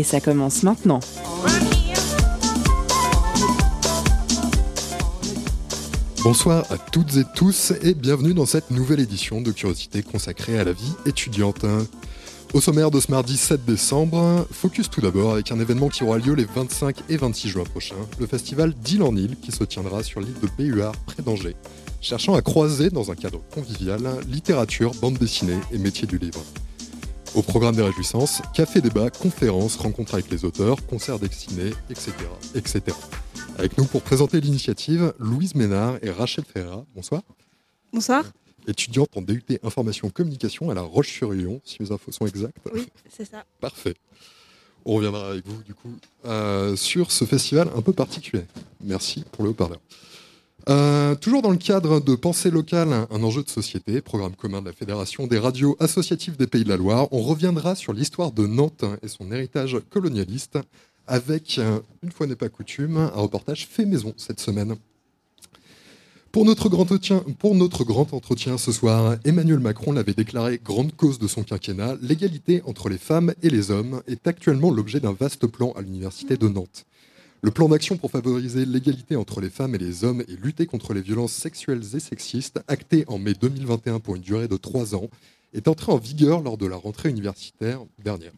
Et ça commence maintenant. Bonsoir à toutes et tous et bienvenue dans cette nouvelle édition de Curiosité consacrée à la vie étudiante. Au sommaire de ce mardi 7 décembre, focus tout d'abord avec un événement qui aura lieu les 25 et 26 juin prochains, le festival d'île en île qui se tiendra sur l'île de Béhuard près d'Angers, cherchant à croiser dans un cadre convivial littérature, bande dessinée et métier du livre. Au programme des réjouissances, café débat, conférences, rencontres avec les auteurs, concerts dessinés, etc., etc. Avec nous pour présenter l'initiative, Louise Ménard et Rachel Ferra. Bonsoir. Bonsoir. Étudiante en DUT Information Communication à La Roche-sur-Yon, si mes infos sont exactes. Oui, c'est ça. Parfait. On reviendra avec vous, du coup, euh, sur ce festival un peu particulier. Merci pour le haut-parleur. Euh, toujours dans le cadre de Pensée locale, un enjeu de société, programme commun de la Fédération des radios associatives des Pays de la Loire, on reviendra sur l'histoire de Nantes et son héritage colonialiste avec, euh, une fois n'est pas coutume, un reportage fait maison cette semaine. Pour notre, grand entretien, pour notre grand entretien ce soir, Emmanuel Macron l'avait déclaré grande cause de son quinquennat, l'égalité entre les femmes et les hommes est actuellement l'objet d'un vaste plan à l'Université de Nantes. Le plan d'action pour favoriser l'égalité entre les femmes et les hommes et lutter contre les violences sexuelles et sexistes, acté en mai 2021 pour une durée de trois ans, est entré en vigueur lors de la rentrée universitaire dernière.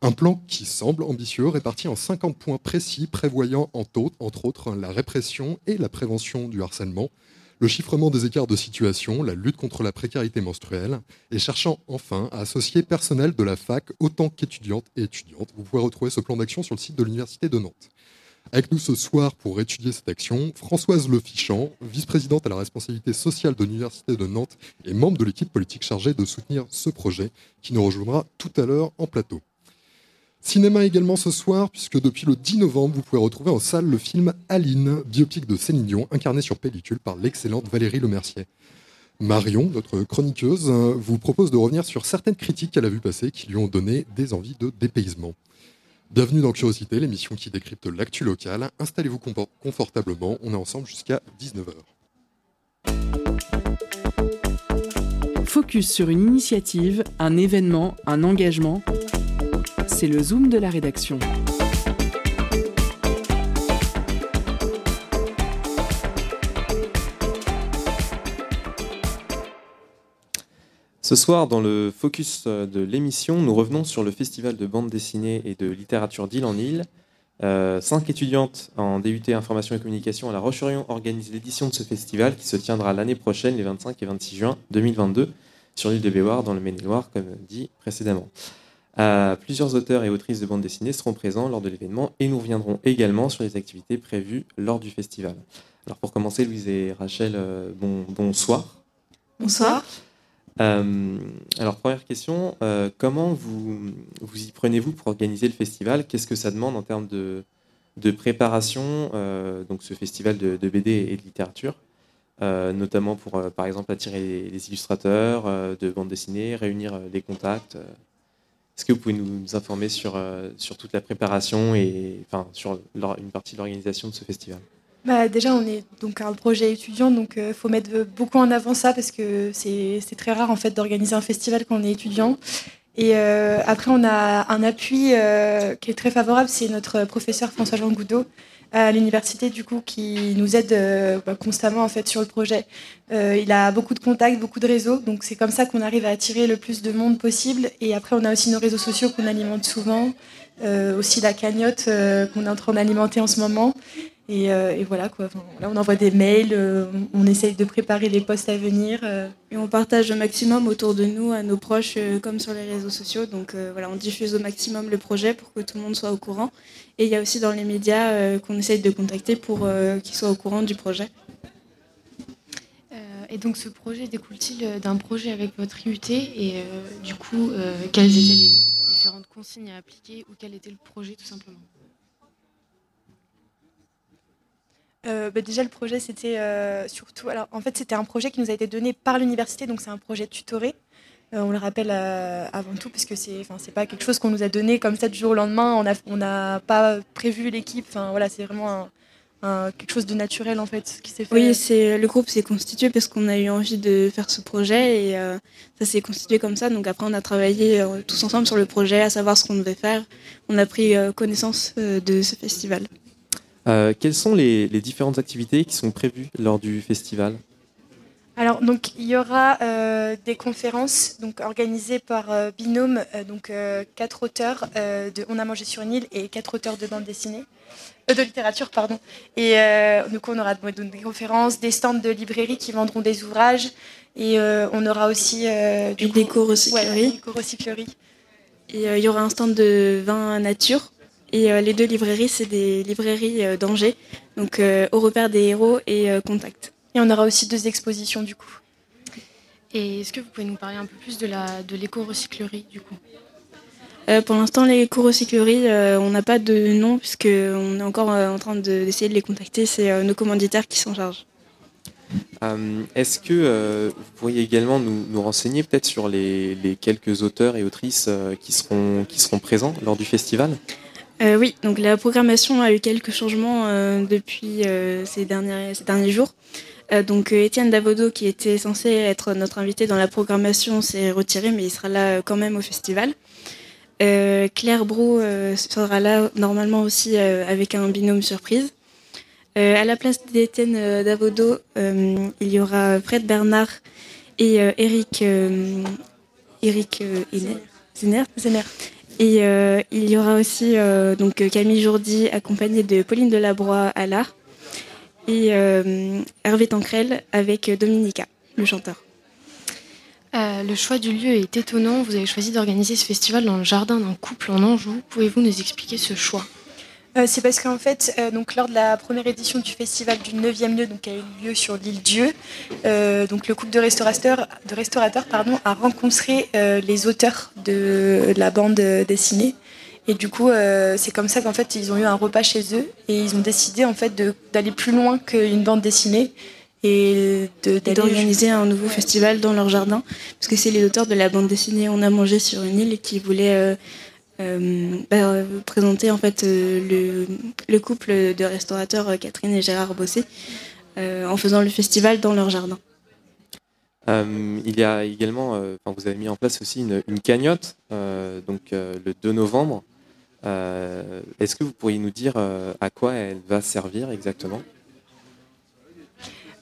Un plan qui semble ambitieux, réparti en 50 points précis, prévoyant entre autres la répression et la prévention du harcèlement, le chiffrement des écarts de situation, la lutte contre la précarité menstruelle, et cherchant enfin à associer personnel de la fac autant qu'étudiantes et étudiantes. Vous pouvez retrouver ce plan d'action sur le site de l'Université de Nantes. Avec nous ce soir pour étudier cette action, Françoise Lefichamp, vice-présidente à la responsabilité sociale de l'Université de Nantes et membre de l'équipe politique chargée de soutenir ce projet, qui nous rejoindra tout à l'heure en plateau. Cinéma également ce soir, puisque depuis le 10 novembre, vous pouvez retrouver en salle le film Aline, biopic de Céline Dion, incarné sur pellicule par l'excellente Valérie Lemercier. Marion, notre chroniqueuse, vous propose de revenir sur certaines critiques qu'elle a vues passer qui lui ont donné des envies de dépaysement. Bienvenue dans Curiosité, l'émission qui décrypte l'actu locale. Installez-vous confortablement, on est ensemble jusqu'à 19h. Focus sur une initiative, un événement, un engagement c'est le Zoom de la rédaction. Ce soir, dans le focus de l'émission, nous revenons sur le festival de bande dessinée et de littérature d'île en île. Euh, cinq étudiantes en DUT Information et Communication à La Roche-sur-Yon organisent l'édition de ce festival qui se tiendra l'année prochaine, les 25 et 26 juin 2022, sur l'île de Béoire, dans le Maine-et-Loire, comme dit précédemment. Euh, plusieurs auteurs et autrices de bande dessinée seront présents lors de l'événement et nous reviendrons également sur les activités prévues lors du festival. Alors pour commencer, Louise et Rachel, euh, bon, bonsoir. Bonsoir. Euh, alors première question, comment vous, vous y prenez-vous pour organiser le festival? Qu'est-ce que ça demande en termes de, préparation, donc ce festival de, BD et de littérature notamment pour, par exemple, attirer les illustrateurs de bande dessinée, réunir les contacts est-ce que vous pouvez nous informer sur, euh, sur toute la préparation et enfin, sur une partie de l'organisation de ce festival? Bah, Déjà, on est donc un projet étudiant, donc il euh, faut mettre beaucoup en avant ça parce que c'est très rare en fait d'organiser un festival quand on est étudiant. Et euh, après, on a un appui qui est très favorable, c'est notre professeur François-Jean Goudot, à l'université du coup qui nous aide euh, bah, constamment en fait sur le projet. Euh, il a beaucoup de contacts, beaucoup de réseaux, donc c'est comme ça qu'on arrive à attirer le plus de monde possible. Et après on a aussi nos réseaux sociaux qu'on alimente souvent, euh, aussi la cagnotte qu'on est en train d'alimenter en ce moment. Et, voilà quoi. là on envoie des mails, on essaye de préparer les postes à venir. Et on partage au maximum autour de nous, à nos proches, comme sur les réseaux sociaux. Donc voilà, on diffuse au maximum le projet pour que tout le monde soit au courant. Et il y a aussi dans les médias euh, qu'on essaye de contacter pour euh, qu'ils soient au courant du projet. Euh, et donc ce projet découle-t-il d'un projet avec votre IUT Et du coup, quelles étaient les différentes consignes à appliquer ou quel était le projet tout simplement? Bah, déjà le projet c'était surtout alors en fait c'était un projet qui nous a été donné par l'université donc c'est un projet tutoré on le rappelle avant tout parce que c'est enfin c'est pas quelque chose qu'on nous a donné comme ça du jour au lendemain on a on n'a pas prévu l'équipe enfin voilà c'est vraiment quelque chose de naturel en fait qui s'est fait. Oui, c'est le groupe s'est constitué parce qu'on a eu envie de faire ce projet et euh, ça s'est constitué comme ça. Donc après on a travaillé euh, tous ensemble sur le projet, à savoir ce qu'on devait faire. On a pris euh, connaissance de ce festival. Quelles sont les, les, différentes activités qui sont prévues lors du festival alors donc il y aura des conférences donc organisées par binôme donc quatre auteurs de On a mangé sur une île et quatre auteurs de bande dessinée. Euh, de littérature, pardon. Et euh, coup, on aura des conférences, des stands de librairie qui vendront des ouvrages. Et euh, on aura aussi du des recyclerie et il y aura un stand de vin nature. Et les deux librairies, c'est des librairies d'Angers, donc au repère des héros et Contact. Et on aura aussi deux expositions du coup. Et est-ce que vous pouvez nous parler un peu plus de la de l'éco-recyclerie du coup? Euh, pour l'instant, euh, on n'a pas de nom puisqu'on est encore euh, en train d'essayer de, les contacter. C'est nos commanditaires qui s'en chargent. Est-ce que vous pourriez également nous, renseigner peut-être sur les, quelques auteurs et autrices qui, seront, qui seront présents lors du festival? Oui, donc la programmation a eu quelques changements depuis ces, derniers, ces derniers jours. donc Étienne Davodo, qui était censé être notre invité dans la programmation, s'est retiré, mais il sera là quand même au festival. Euh, Claire Brou euh, sera là normalement aussi euh, avec un binôme surprise. à la place d'Étienne Davodo, il y aura Fred Bernard et Eric, Eric Zener. Et il y aura aussi donc Camille Jourdi accompagnée de Pauline Delabroix à l'art et Hervé Tancrel avec Dominica, le chanteur. Euh, le choix du lieu est étonnant. Vous avez choisi d'organiser ce festival dans le jardin d'un couple en Anjou. Pouvez-vous nous expliquer ce choix? Euh, c'est parce qu'en fait, euh, donc lors de la première édition du festival du 9e lieu, donc qui a eu lieu sur l'île Dieu, donc le couple de restaurateurs, de restaurateurs pardon, a rencontré les auteurs de la bande dessinée. Et du coup, c'est comme ça qu'en fait, ils ont eu un repas chez eux et ils ont décidé en fait d'aller plus loin qu'une bande dessinée et d'organiser un nouveau festival dans leur jardin, parce que c'est les auteurs de la bande dessinée On a mangé sur une île qui voulaient euh, euh, bah, présenter en fait euh, le, le, couple de restaurateurs Catherine et Gérard Bossé en faisant le festival dans leur jardin. il y a également, vous avez mis en place aussi une, une cagnotte, donc le 2 novembre. Est-ce que vous pourriez nous dire à quoi elle va servir exactement?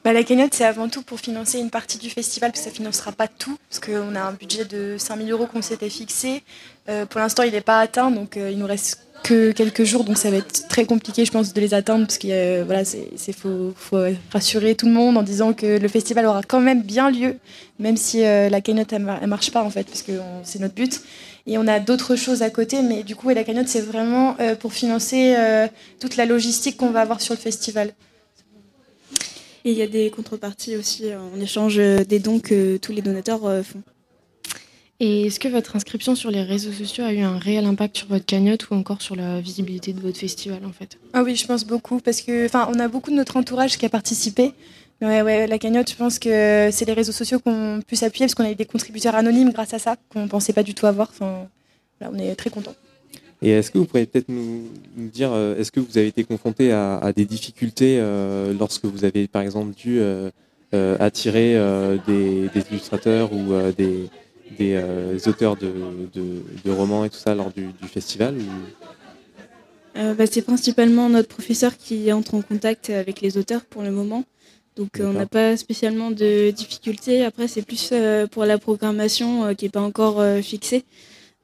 Bah, la cagnotte, c'est avant tout pour financer une partie du festival, parce que ça ne financera pas tout, parce qu'on a un budget de 5000 euros qu'on s'était fixé. Euh, pour l'instant, il n'est pas atteint, donc euh, il nous reste que quelques jours, donc ça va être très compliqué, je pense, de les atteindre, parce qu'il voilà, faut, faut, rassurer tout le monde en disant que le festival aura quand même bien lieu, même si euh, la cagnotte, elle, ne marche pas, en fait, parce que c'est notre but. Et on a d'autres choses à côté, mais du coup, la cagnotte, c'est vraiment pour financer toute la logistique qu'on va avoir sur le festival. Et il y a des contreparties aussi euh, en échange euh, des dons que tous les donateurs euh, font. Et est-ce que votre inscription sur les réseaux sociaux a eu un réel impact sur votre cagnotte ou encore sur la visibilité de votre festival en fait? Ah oui, je pense beaucoup parce que enfin on a beaucoup de notre entourage qui a participé. Ouais, ouais, la cagnotte, je pense que c'est les réseaux sociaux qu'on pu s'appuyer parce qu'on a eu des contributeurs anonymes grâce à ça qu'on ne pensait pas du tout avoir. Enfin, là, on est très contents. Et est-ce que vous pourriez peut-être nous, dire, euh, est-ce que vous avez été confronté à, des difficultés euh, lorsque vous avez par exemple dû euh, attirer des, illustrateurs ou des, auteurs de, romans et tout ça lors du, festival bah, C'est principalement notre professeur qui entre en contact avec les auteurs pour le moment. Donc on n'a pas spécialement de difficultés. Après, c'est plus pour la programmation qui n'est pas encore fixée.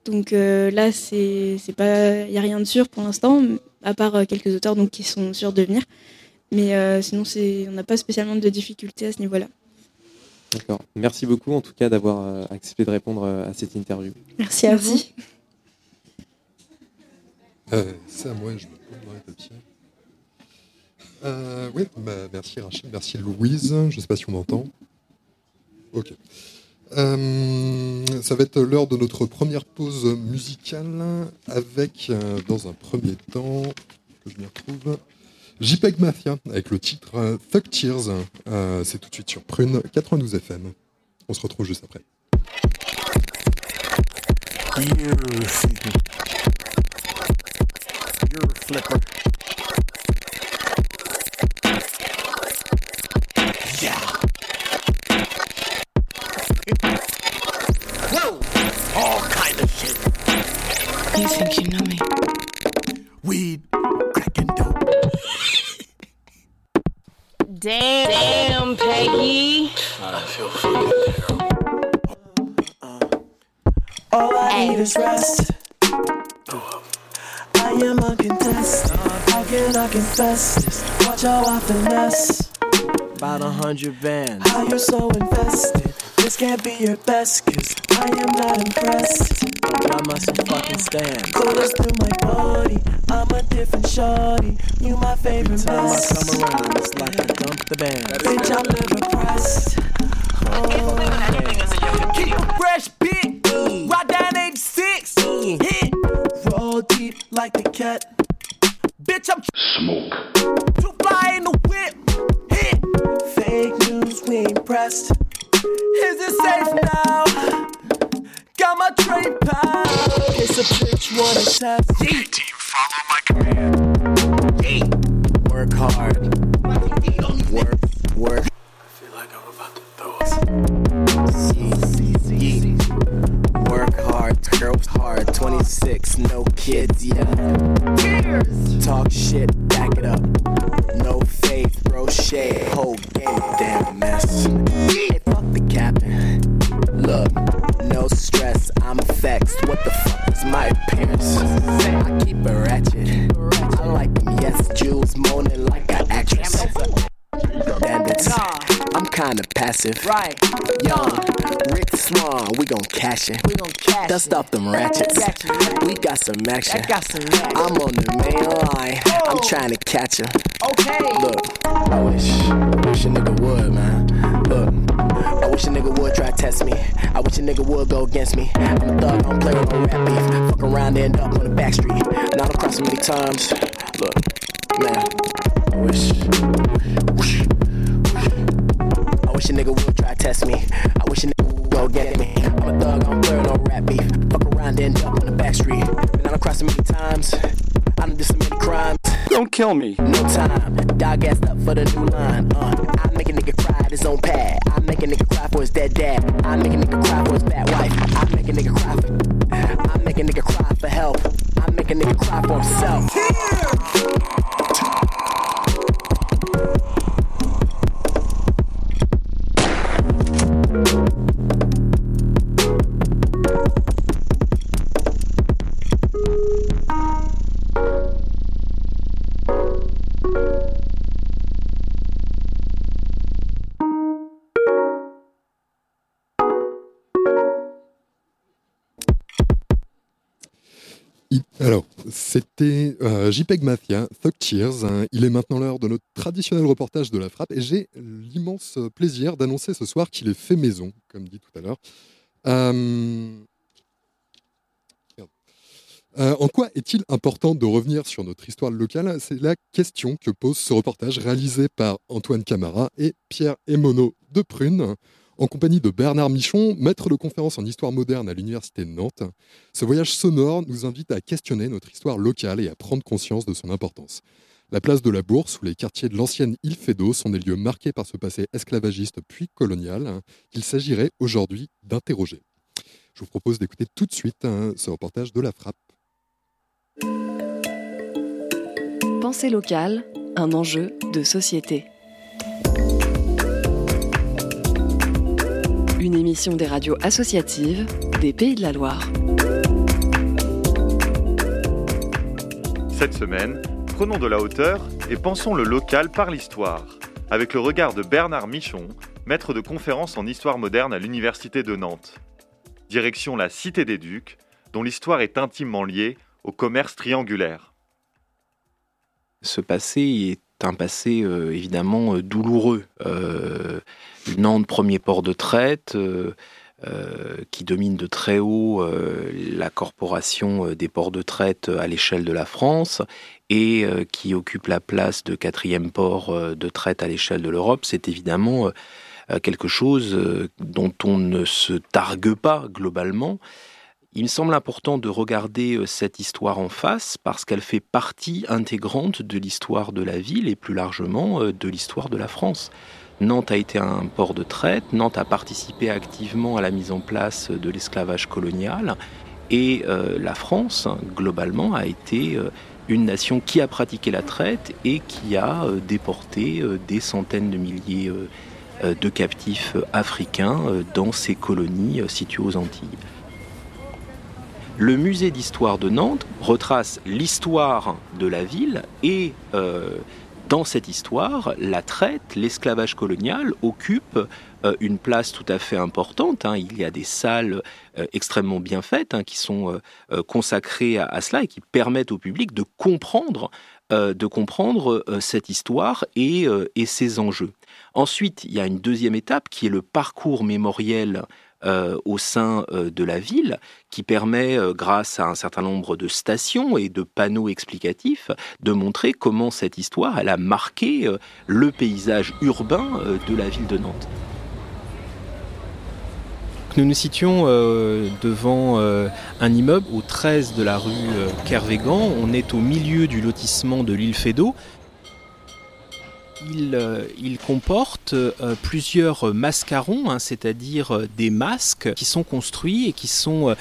Donc euh, là, c'est pas, il y a rien de sûr pour l'instant, à part euh, quelques auteurs donc qui sont sûrs de venir. Mais euh, sinon, c'est, on n'a pas spécialement de difficultés à ce niveau-là. D'accord. Merci beaucoup en tout cas d'avoir accepté de répondre à cette interview. Merci à vous. c'est à moi, je me prends le papier. oui, bah, merci Rachel, merci Louise. Je ne sais pas si on m'entend. Ok. Euh, ça va être l'heure de notre première pause musicale avec, euh, dans un premier temps, que je m'y retrouve, JPEG Mafia avec le titre euh, Fuck Tears. Euh, c'est tout de suite sur Prune 92 FM. On se retrouve juste après. Whoa! All kind of shit. You think you know me? Weed, crack and dope. Damn, damn, Peggy. I feel fucking terrible. All I need is rest. I am uncontested. How can I confess this? Watch how I finesse. About a hundred bands. How you're so invested. This can't be your best, cause I am not impressed. I must fucking stand. Colors through my body. I'm a different shorty. You my favorite Every Time I mess. come around, it's like I dump the band. Bitch, I'm never pressed. Keep Club. Hey team, follow my command. Dust off them ratchets. Ratchet, ratchet. We got some action. i got some i'm on the main line. I'm oh. trying to catch her. Okay. Look, I wish, I wish a nigga would, man. Look, I wish a nigga would try to test me. I wish a nigga would go against me. I'm a thug, I don't play with no rap beef. Fuck around, end up on the back street. Now I'm crossing many times. Look, man, I wish. I wish a nigga would try to test me. I wish a nigga would go get me. I'm a thug, I don't play with no rap beef. Fuck around, end up on the back street. Been out across so many times. I done did so many crimes. Don't kill me. No time, dog ass up for the new line. Uh, I make a nigga cry at his own pad. I make a nigga cry for his dead dad. I make a nigga cry for his fat wife. I make a nigga cry for. I make a nigga cry for help. I make a nigga cry for himself. Il- c'était euh, JPEG Mafia, Thug Tears. hein. Il est maintenant l'heure de notre traditionnel reportage de la frappe et j'ai l'immense plaisir d'annoncer ce soir qu'il est fait maison, comme dit tout à l'heure. Euh. Euh, en quoi est-il important de revenir sur notre histoire locale? C'est la question que pose ce reportage réalisé par Antoine Camara et Pierre Emono de Prune, en compagnie de Bernard Michon, maître de conférence en histoire moderne à l'Université de Nantes. Ce voyage sonore nous invite à questionner notre histoire locale et à prendre conscience de son importance. La place de la Bourse ou les quartiers de l'ancienne île Fédot sont des lieux marqués par ce passé esclavagiste puis colonial hein, qu'il s'agirait aujourd'hui d'interroger. Je vous propose d'écouter tout de suite hein, ce reportage de la frappe. Pensée locale, un enjeu de société. Une émission des radios associatives des Pays de la Loire. Cette semaine, prenons de la hauteur et pensons le local par l'histoire, avec le regard de Bernard Michon, maître de conférence en histoire moderne à l'Université de Nantes. Direction la Cité des Ducs, dont l'histoire est intimement liée au commerce triangulaire. Ce passé est un passé euh, évidemment euh, douloureux. Euh, Nantes, premier port de traite, qui domine de très haut la corporation des ports de traite à l'échelle de la France et qui occupe la place de quatrième port de traite à l'échelle de l'Europe, c'est évidemment quelque chose dont on ne se targue pas globalement. Il me semble important de regarder euh, cette histoire en face parce qu'elle fait partie intégrante de l'histoire de la ville et plus largement euh, de l'histoire de la France. Nantes a été un port de traite, Nantes a participé activement à la mise en place de l'esclavage colonial et euh, la France, globalement, a été une nation qui a pratiqué la traite et qui a déporté des centaines de milliers de captifs africains dans ses colonies situées aux Antilles. Le musée d'histoire de Nantes retrace l'histoire de la ville et euh, dans cette histoire, la traite, l'esclavage colonial occupe euh, une place tout à fait importante. Hein. Il y a des salles euh, extrêmement bien faites hein, qui sont consacrées à, cela et qui permettent au public de comprendre, cette histoire et ses enjeux. Ensuite, il y a une deuxième étape qui est le parcours mémoriel euh, au sein euh, de la ville, qui permet, euh, grâce à un certain nombre de stations et de panneaux explicatifs, de montrer comment cette histoire a marqué le paysage urbain de la ville de Nantes. Nous nous situons devant un immeuble au 13 de la rue Kervégan. On est au milieu du lotissement de l'île Fédot. Euh, il, comporte euh, plusieurs mascarons, hein, c'est-à-dire euh, des masques qui sont construits et qui sont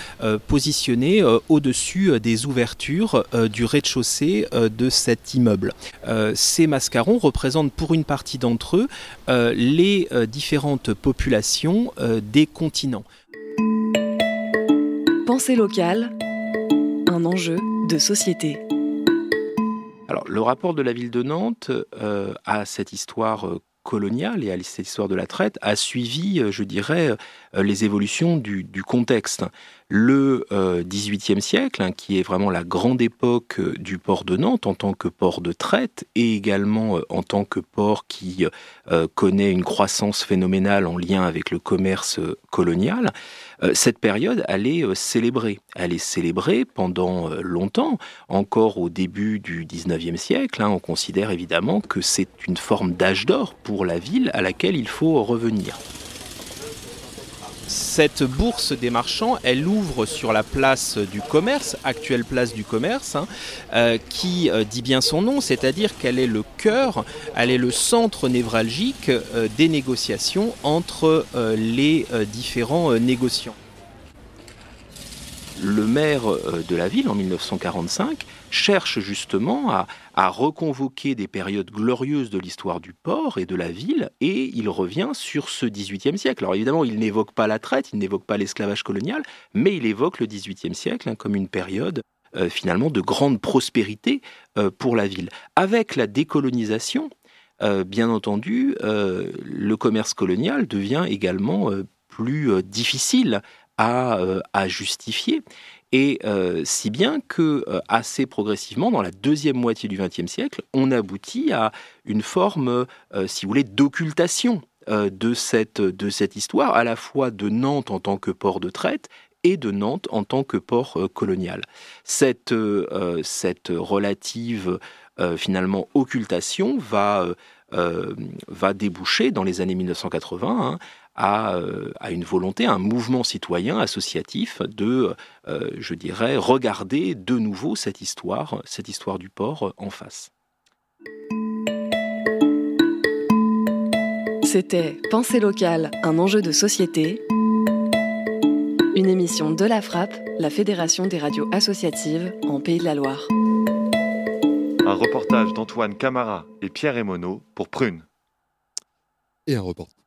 positionnés au-dessus des ouvertures du rez-de-chaussée de cet immeuble. ces mascarons représentent pour une partie d'entre eux les différentes populations des continents. Pensée locale, un enjeu de société. Alors, le rapport de la ville de Nantes euh, à cette histoire euh, coloniale et à cette histoire de la traite a suivi, euh, je dirais, les évolutions du, contexte. Le XVIIIe siècle, hein, qui est vraiment la grande époque du port de Nantes en tant que port de traite et également en tant que port qui connaît une croissance phénoménale en lien avec le commerce colonial, euh, cette période, elle est euh, célébrée. Elle est célébrée pendant euh, longtemps, encore au début du 19e siècle. Hein. on considère évidemment que c'est une forme d'âge d'or pour la ville à laquelle il faut revenir cette bourse des marchands, elle ouvre sur la place du commerce, actuelle place du commerce, hein, euh, qui euh, dit bien son nom, c'est-à-dire qu'elle est le cœur, elle est le centre névralgique euh, des négociations entre les différents négociants. Le maire de la ville en 1945 cherche justement à, reconvoquer des périodes glorieuses de l'histoire du port et de la ville, et il revient sur ce XVIIIe siècle. Alors évidemment, il n'évoque pas la traite, il n'évoque pas l'esclavage colonial, mais il évoque le XVIIIe siècle hein, comme une période euh, finalement de grande prospérité euh, pour la ville. Avec la décolonisation, bien entendu, le commerce colonial devient également plus difficile euh, à, justifier. Et euh, si bien que euh, assez progressivement, dans la deuxième moitié du XXe siècle, on aboutit à une forme, si vous voulez, d'occultation de, cette, de cette histoire, à la fois de Nantes en tant que port de traite et de Nantes en tant que port colonial. Cette, cette relative, finalement, occultation va, va déboucher dans les années 1980 euh, à, une volonté, un mouvement citoyen associatif de, euh, je dirais, regarder de nouveau cette histoire, cette histoire du port en face. C'était Pensée locale, un enjeu de société. Une émission de la Frappe, la Fédération des radios associatives en Pays de la Loire. Un reportage d'Antoine Camara et Pierre Emono pour Prune. Et un reportage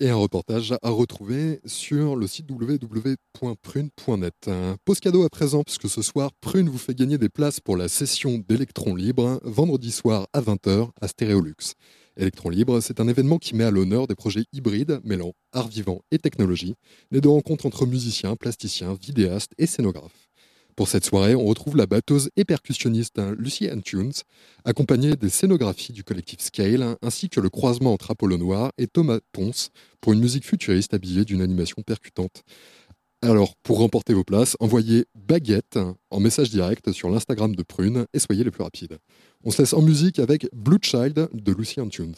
et un reportage à retrouver sur le site www.prune.net. Pause cadeau à présent, puisque ce soir, Prune vous fait gagner des places pour la session d'Electron Libre, vendredi soir à 20h à Stéréolux. Electron Libre, c'est un événement qui met à l'honneur des projets hybrides mêlant art vivant et technologie, les deux rencontres entre musiciens, plasticiens, vidéastes et scénographes. Pour cette soirée, on retrouve la batteuse et percussionniste hein, Lucie Tunes, accompagnée des scénographies du collectif Scale, ainsi que le croisement entre Apollo Noir et Thomas Ponce pour une musique futuriste habillée d'une animation percutante. Alors, pour remporter vos places, envoyez baguette en message direct sur l'Instagram de Prune et soyez les plus rapides. On se laisse en musique avec Blue Child de Lucy Tunes.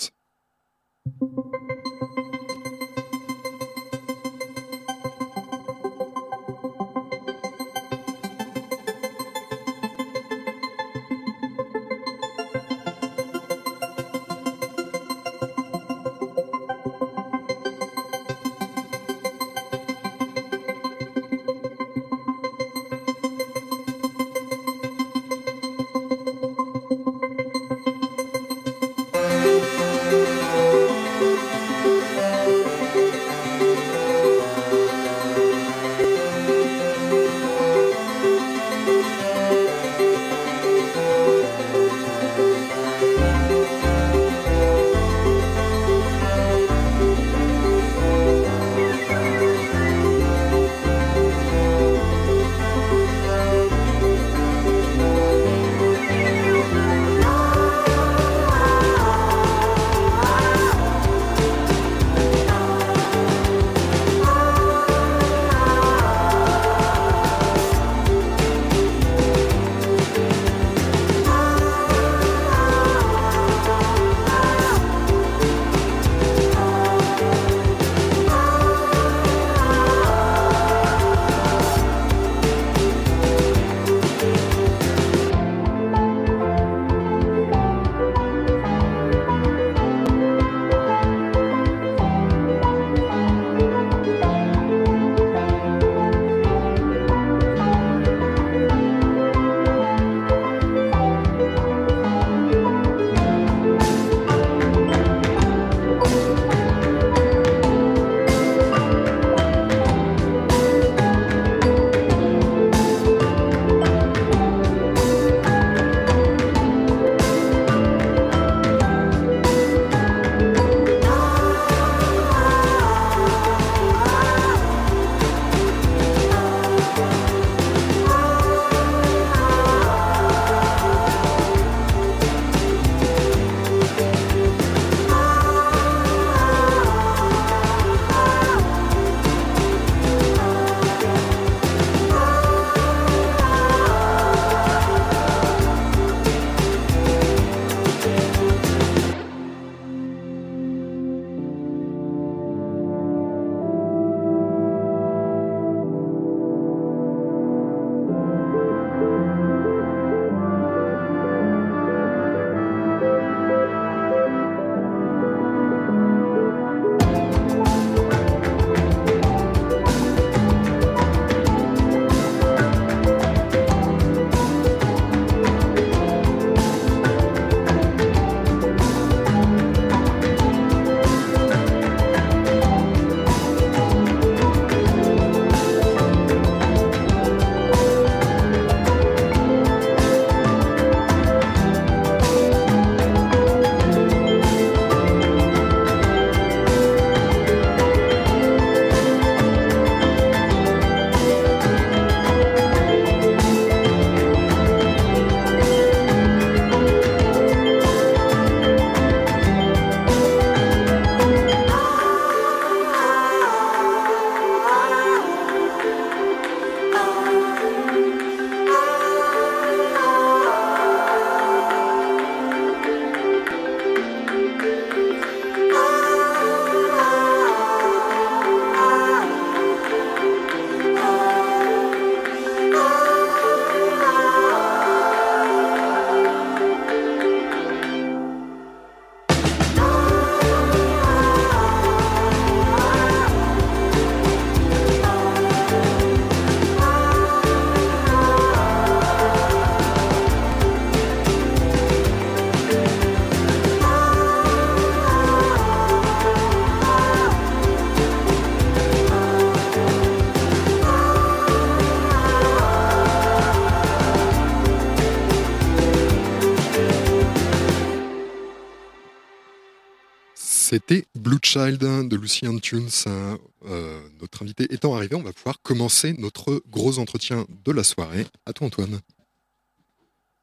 C'était Blue Child de Lucien Tunes. Euh, notre invité étant arrivé, on va pouvoir commencer notre gros entretien de la soirée. À toi, Antoine.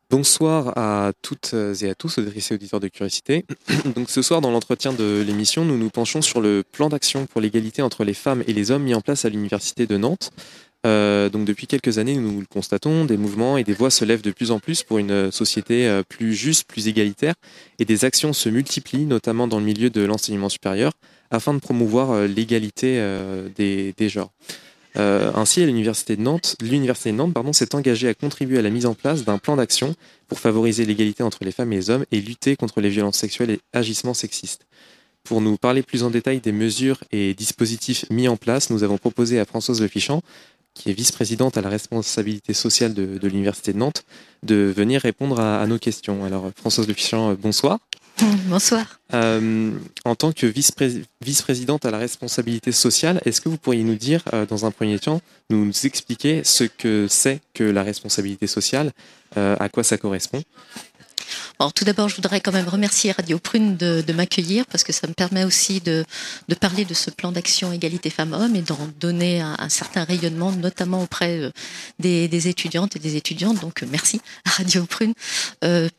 Bonsoir à toutes et à tous, auditrices et auditeurs de Curiosité. Donc ce soir, dans l'entretien de l'émission, nous nous penchons sur le plan d'action pour l'égalité entre les femmes et les hommes mis en place à l'Université de Nantes. Euh, donc depuis quelques années, nous le constatons, des mouvements et des voix se lèvent de plus en plus pour une société euh, plus juste, plus égalitaire, et des actions se multiplient, notamment dans le milieu de l'enseignement supérieur, afin de promouvoir euh, l'égalité des, genres. ainsi, l'université de Nantes, l'université de Nantes pardon, s'est engagée à contribuer à la mise en place d'un plan d'action pour favoriser l'égalité entre les femmes et les hommes et lutter contre les violences sexuelles et agissements sexistes. Pour nous parler plus en détail des mesures et dispositifs mis en place, nous avons proposé à Françoise Lefichant, qui est vice-présidente à la responsabilité sociale de, l'Université de Nantes, de venir répondre à, nos questions. Alors, Françoise Lefichant, euh, bonsoir. Bonsoir. Euh, en tant que vice-présidente à la responsabilité sociale, est-ce que vous pourriez nous dire, euh, dans un premier temps, nous, expliquer ce que c'est que la responsabilité sociale, à quoi ça correspond? Alors, tout d'abord, je voudrais quand même remercier Radio Prune de, m'accueillir parce que ça me permet aussi de, parler de ce plan d'action égalité femmes-hommes et d'en donner un, certain rayonnement, notamment auprès euh, des, étudiantes et des étudiantes. Donc, euh, merci à Radio Prune. Euh,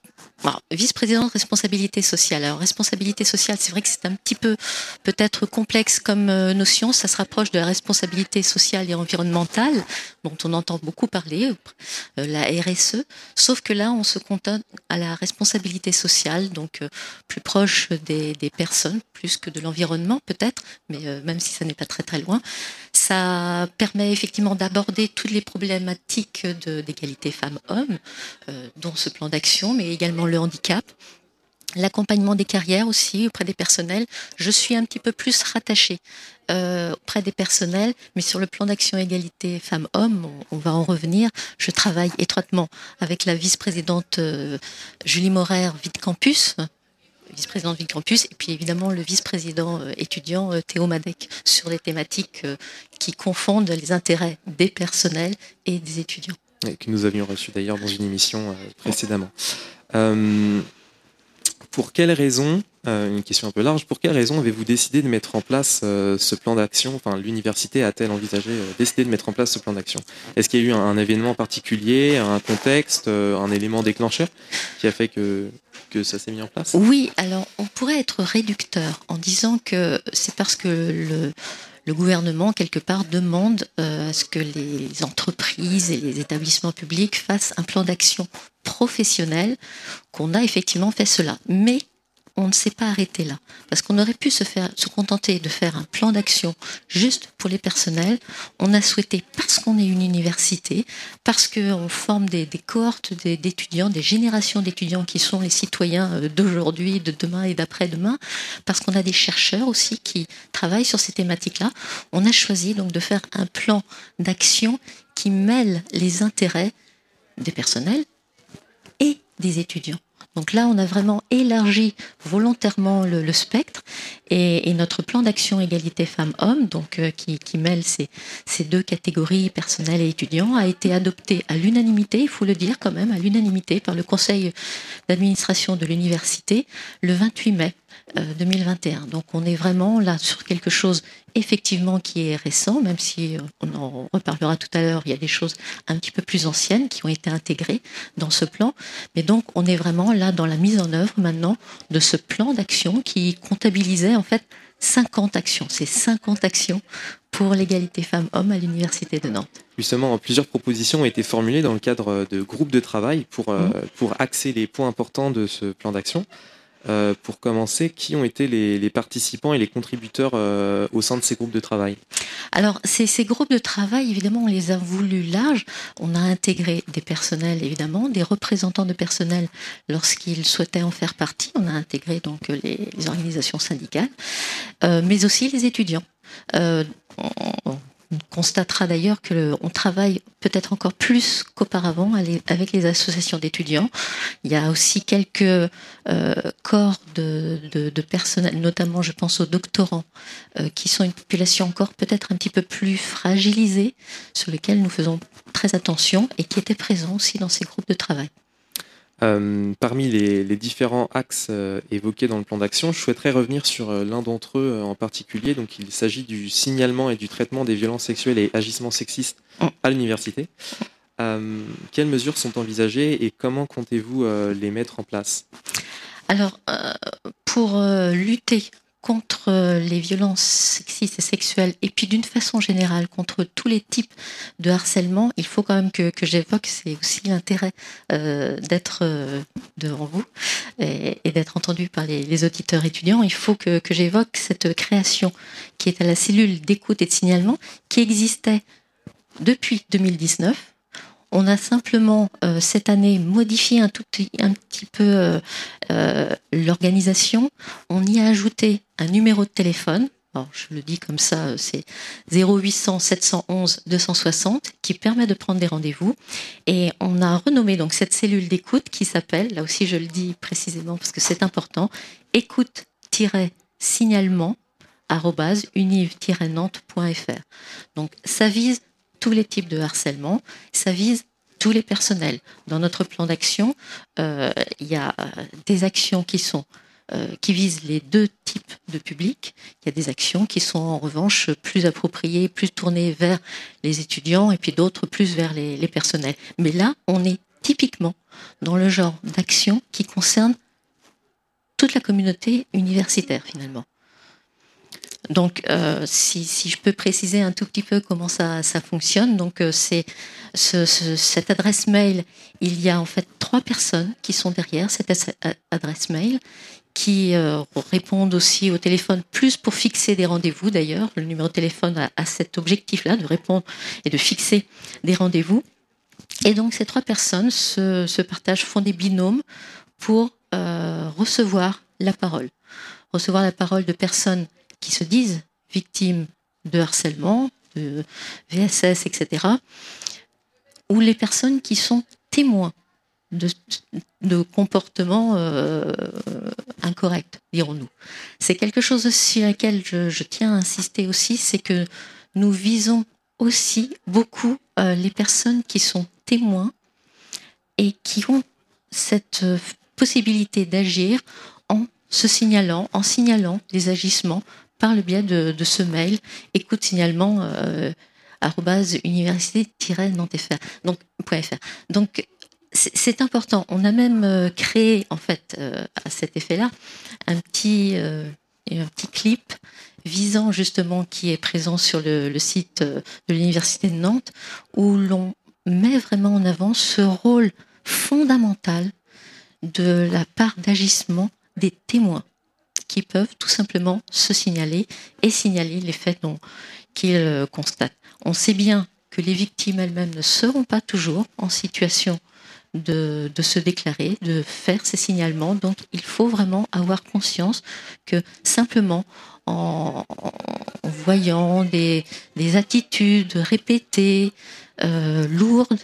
vice-présidente responsabilité sociale. Alors responsabilité sociale, c'est vrai que c'est un petit peu peut-être complexe comme euh, notion. Ça se rapproche de la responsabilité sociale et environnementale dont on entend beaucoup parler, euh, la RSE. Sauf que là, on se contente à la responsabilité sociale, donc euh, plus proche des, des, personnes, plus que de l'environnement peut-être, mais même si ça n'est pas très très loin. Ça permet effectivement d'aborder toutes les problématiques d'égalité femmes-hommes, dont ce plan d'action, mais également le handicap, l'accompagnement des carrières aussi auprès des personnels. Je suis un petit peu plus rattachée euh, auprès des personnels, mais sur le plan d'action égalité femmes-hommes, on, va en revenir. Je travaille étroitement avec la vice-présidente euh, Julie Morer, Vite Campus, vice-présidente Vite Campus, et puis évidemment le vice-président euh, étudiant Théo Madec sur les thématiques qui confondent les intérêts des personnels et des étudiants. Que nous avions reçu d'ailleurs dans une émission précédemment. Euh, pour quelles raisons, euh, une question un peu large, pour quelles raisons avez-vous décidé de mettre en place euh, ce plan d'action? Enfin, l'université a-t-elle envisagé, décidé de mettre en place ce plan d'action? Est-ce qu'il y a eu un, événement particulier, un contexte, un élément déclencheur qui a fait que, ça s'est mis en place? Oui, alors on pourrait être réducteur en disant que c'est parce que le gouvernement, quelque part, demande à ce que les entreprises et les établissements publics fassent un plan d'action professionnel qu'on a effectivement fait cela. Mais on ne s'est pas arrêté là. Parce qu'on aurait pu se, faire, se contenter de faire un plan d'action juste pour les personnels. On a souhaité, parce qu'on est une université, parce qu'on forme des, cohortes d'étudiants, des générations d'étudiants qui sont les citoyens euh, d'aujourd'hui, de demain et d'après-demain, parce qu'on a des chercheurs aussi qui travaillent sur ces thématiques-là, on a choisi donc de faire un plan d'action qui mêle les intérêts des personnels, des étudiants. Donc là, on a vraiment élargi volontairement le, spectre et, notre plan d'action égalité femmes-hommes, donc euh, qui, mêle ces, ces, deux catégories personnelles et étudiants, a été adopté à l'unanimité, il faut le dire quand même, à l'unanimité par le conseil d'administration de l'université le 28 mai 2021. Euh, Donc on est vraiment là sur quelque chose effectivement qui est récent, même si euh, on en reparlera tout à l'heure, il y a des choses un petit peu plus anciennes qui ont été intégrées dans ce plan. Mais donc on est vraiment là dans la mise en œuvre maintenant de ce plan d'action qui comptabilisait en fait 50 actions. C'est 50 actions pour l'égalité femmes-hommes à l'Université de Nantes. Justement, plusieurs propositions ont été formulées dans le cadre de groupes de travail pour, euh, mmh. pour axer les points importants de ce plan d'action. Euh, pour commencer, qui ont été les, participants et les contributeurs euh, au sein de ces groupes de travail? Alors, ces, groupes de travail, évidemment, on les a voulu larges. On a intégré des personnels, évidemment, des représentants de personnel lorsqu'ils souhaitaient en faire partie. On a intégré donc les, organisations syndicales, euh, mais aussi les étudiants. Constatera d'ailleurs qu'on travaille peut-être encore plus qu'auparavant avec les associations d'étudiants. Il y a aussi quelques euh, corps de, de, personnel, notamment je pense aux doctorants, euh, qui sont une population encore peut-être un petit peu plus fragilisée, sur lesquels nous faisons très attention et qui étaient présents aussi dans ces groupes de travail. Euh, parmi les, différents axes euh, évoqués dans le plan d'action, je souhaiterais revenir sur euh, l'un d'entre eux en particulier. Donc, il s'agit du signalement et du traitement des violences sexuelles et agissements sexistes à l'université. Quelles mesures sont envisagées et comment comptez-vous les mettre en place? Alors, pour lutter contre euh, les violences sexistes et sexuelles, et puis d'une façon générale contre tous les types de harcèlement, il faut quand même que, que j'évoque, c'est aussi l'intérêt euh, d'être euh, devant vous et, d'être entendu par les, auditeurs étudiants, il faut que, que j'évoque cette création qui est à la cellule d'écoute et de signalement, qui existait depuis 2019. On a simplement cette année modifié un tout petit, un petit peu l'organisation. On y a ajouté un numéro de téléphone. Alors, je le dis comme ça, euh, c'est 0800 711 260 qui permet de prendre des rendez-vous. Et on a renommé donc cette cellule d'écoute qui s'appelle, là aussi je le dis précisément parce que c'est important, écoute-signalement univ-nantes.fr. Donc ça vise tous les types de harcèlement, ça vise tous les personnels. Dans notre plan d'action, euh, il y a des actions qui sont qui visent les deux types de publics. Il y a des actions qui sont en revanche plus appropriées, plus tournées vers les étudiants et puis d'autres plus vers les, personnels. Mais là, on est typiquement dans le genre d'action qui concerne toute la communauté universitaire finalement. Donc, euh, si, je peux préciser un tout petit peu comment ça, fonctionne, donc euh, c'est ce, ce, cette adresse mail. Il y a en fait trois personnes qui sont derrière cette adresse mail, qui euh, répondent aussi au téléphone, plus pour fixer des rendez-vous d'ailleurs. Le numéro de téléphone a, cet objectif-là de répondre et de fixer des rendez-vous. Et donc, ces trois personnes se, se partagent, font des binômes pour euh, recevoir la parole, recevoir la parole de personnes qui se disent victimes de harcèlement, de VSS, etc., ou les personnes qui sont témoins de, comportements euh, incorrects, dirons-nous. C'est quelque chose sur laquelle je, tiens à insister aussi, c'est que nous visons aussi beaucoup euh, les personnes qui sont témoins et qui ont cette possibilité d'agir en se signalant, en signalant des agissements par le biais de, ce mail écoute signalement euh, université-nantes.fr. Donc, .fr. donc c'est important. On a même euh, créé, en fait, euh, à cet effet-là, un petit, euh, un petit clip visant justement qui est présent sur le, le site de l'université de Nantes, où l'on met vraiment en avant ce rôle fondamental de la part d'agissement des témoins qui peuvent tout simplement se signaler et signaler les faits qu'ils constatent. On sait bien que les victimes elles-mêmes ne seront pas toujours en situation de, de, se déclarer, de faire ces signalements. Donc il faut vraiment avoir conscience que simplement en, en voyant des, des, attitudes répétées, euh, lourdes,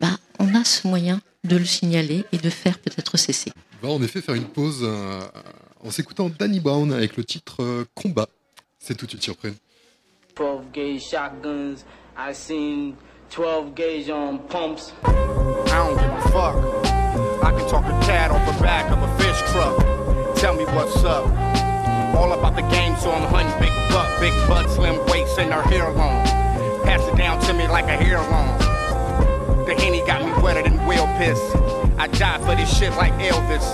bah, on a ce moyen de le signaler et de faire peut-être cesser. On va en effet faire une pause euh, en s'écoutant Danny Brown avec le titre euh, Combat. C'est tout de suite surprenant. 12 gauge shotguns, I seen 12 gauge on pumps. I don't give a fuck. I can talk a cat off the back of a fish truck. Tell me what's up. All about the game, so I'm hunting big buck, big butt, slim waist, and her hair long. Pass it down to me like a hair long. The henny got me wetter than whale piss. I die for this shit like Elvis.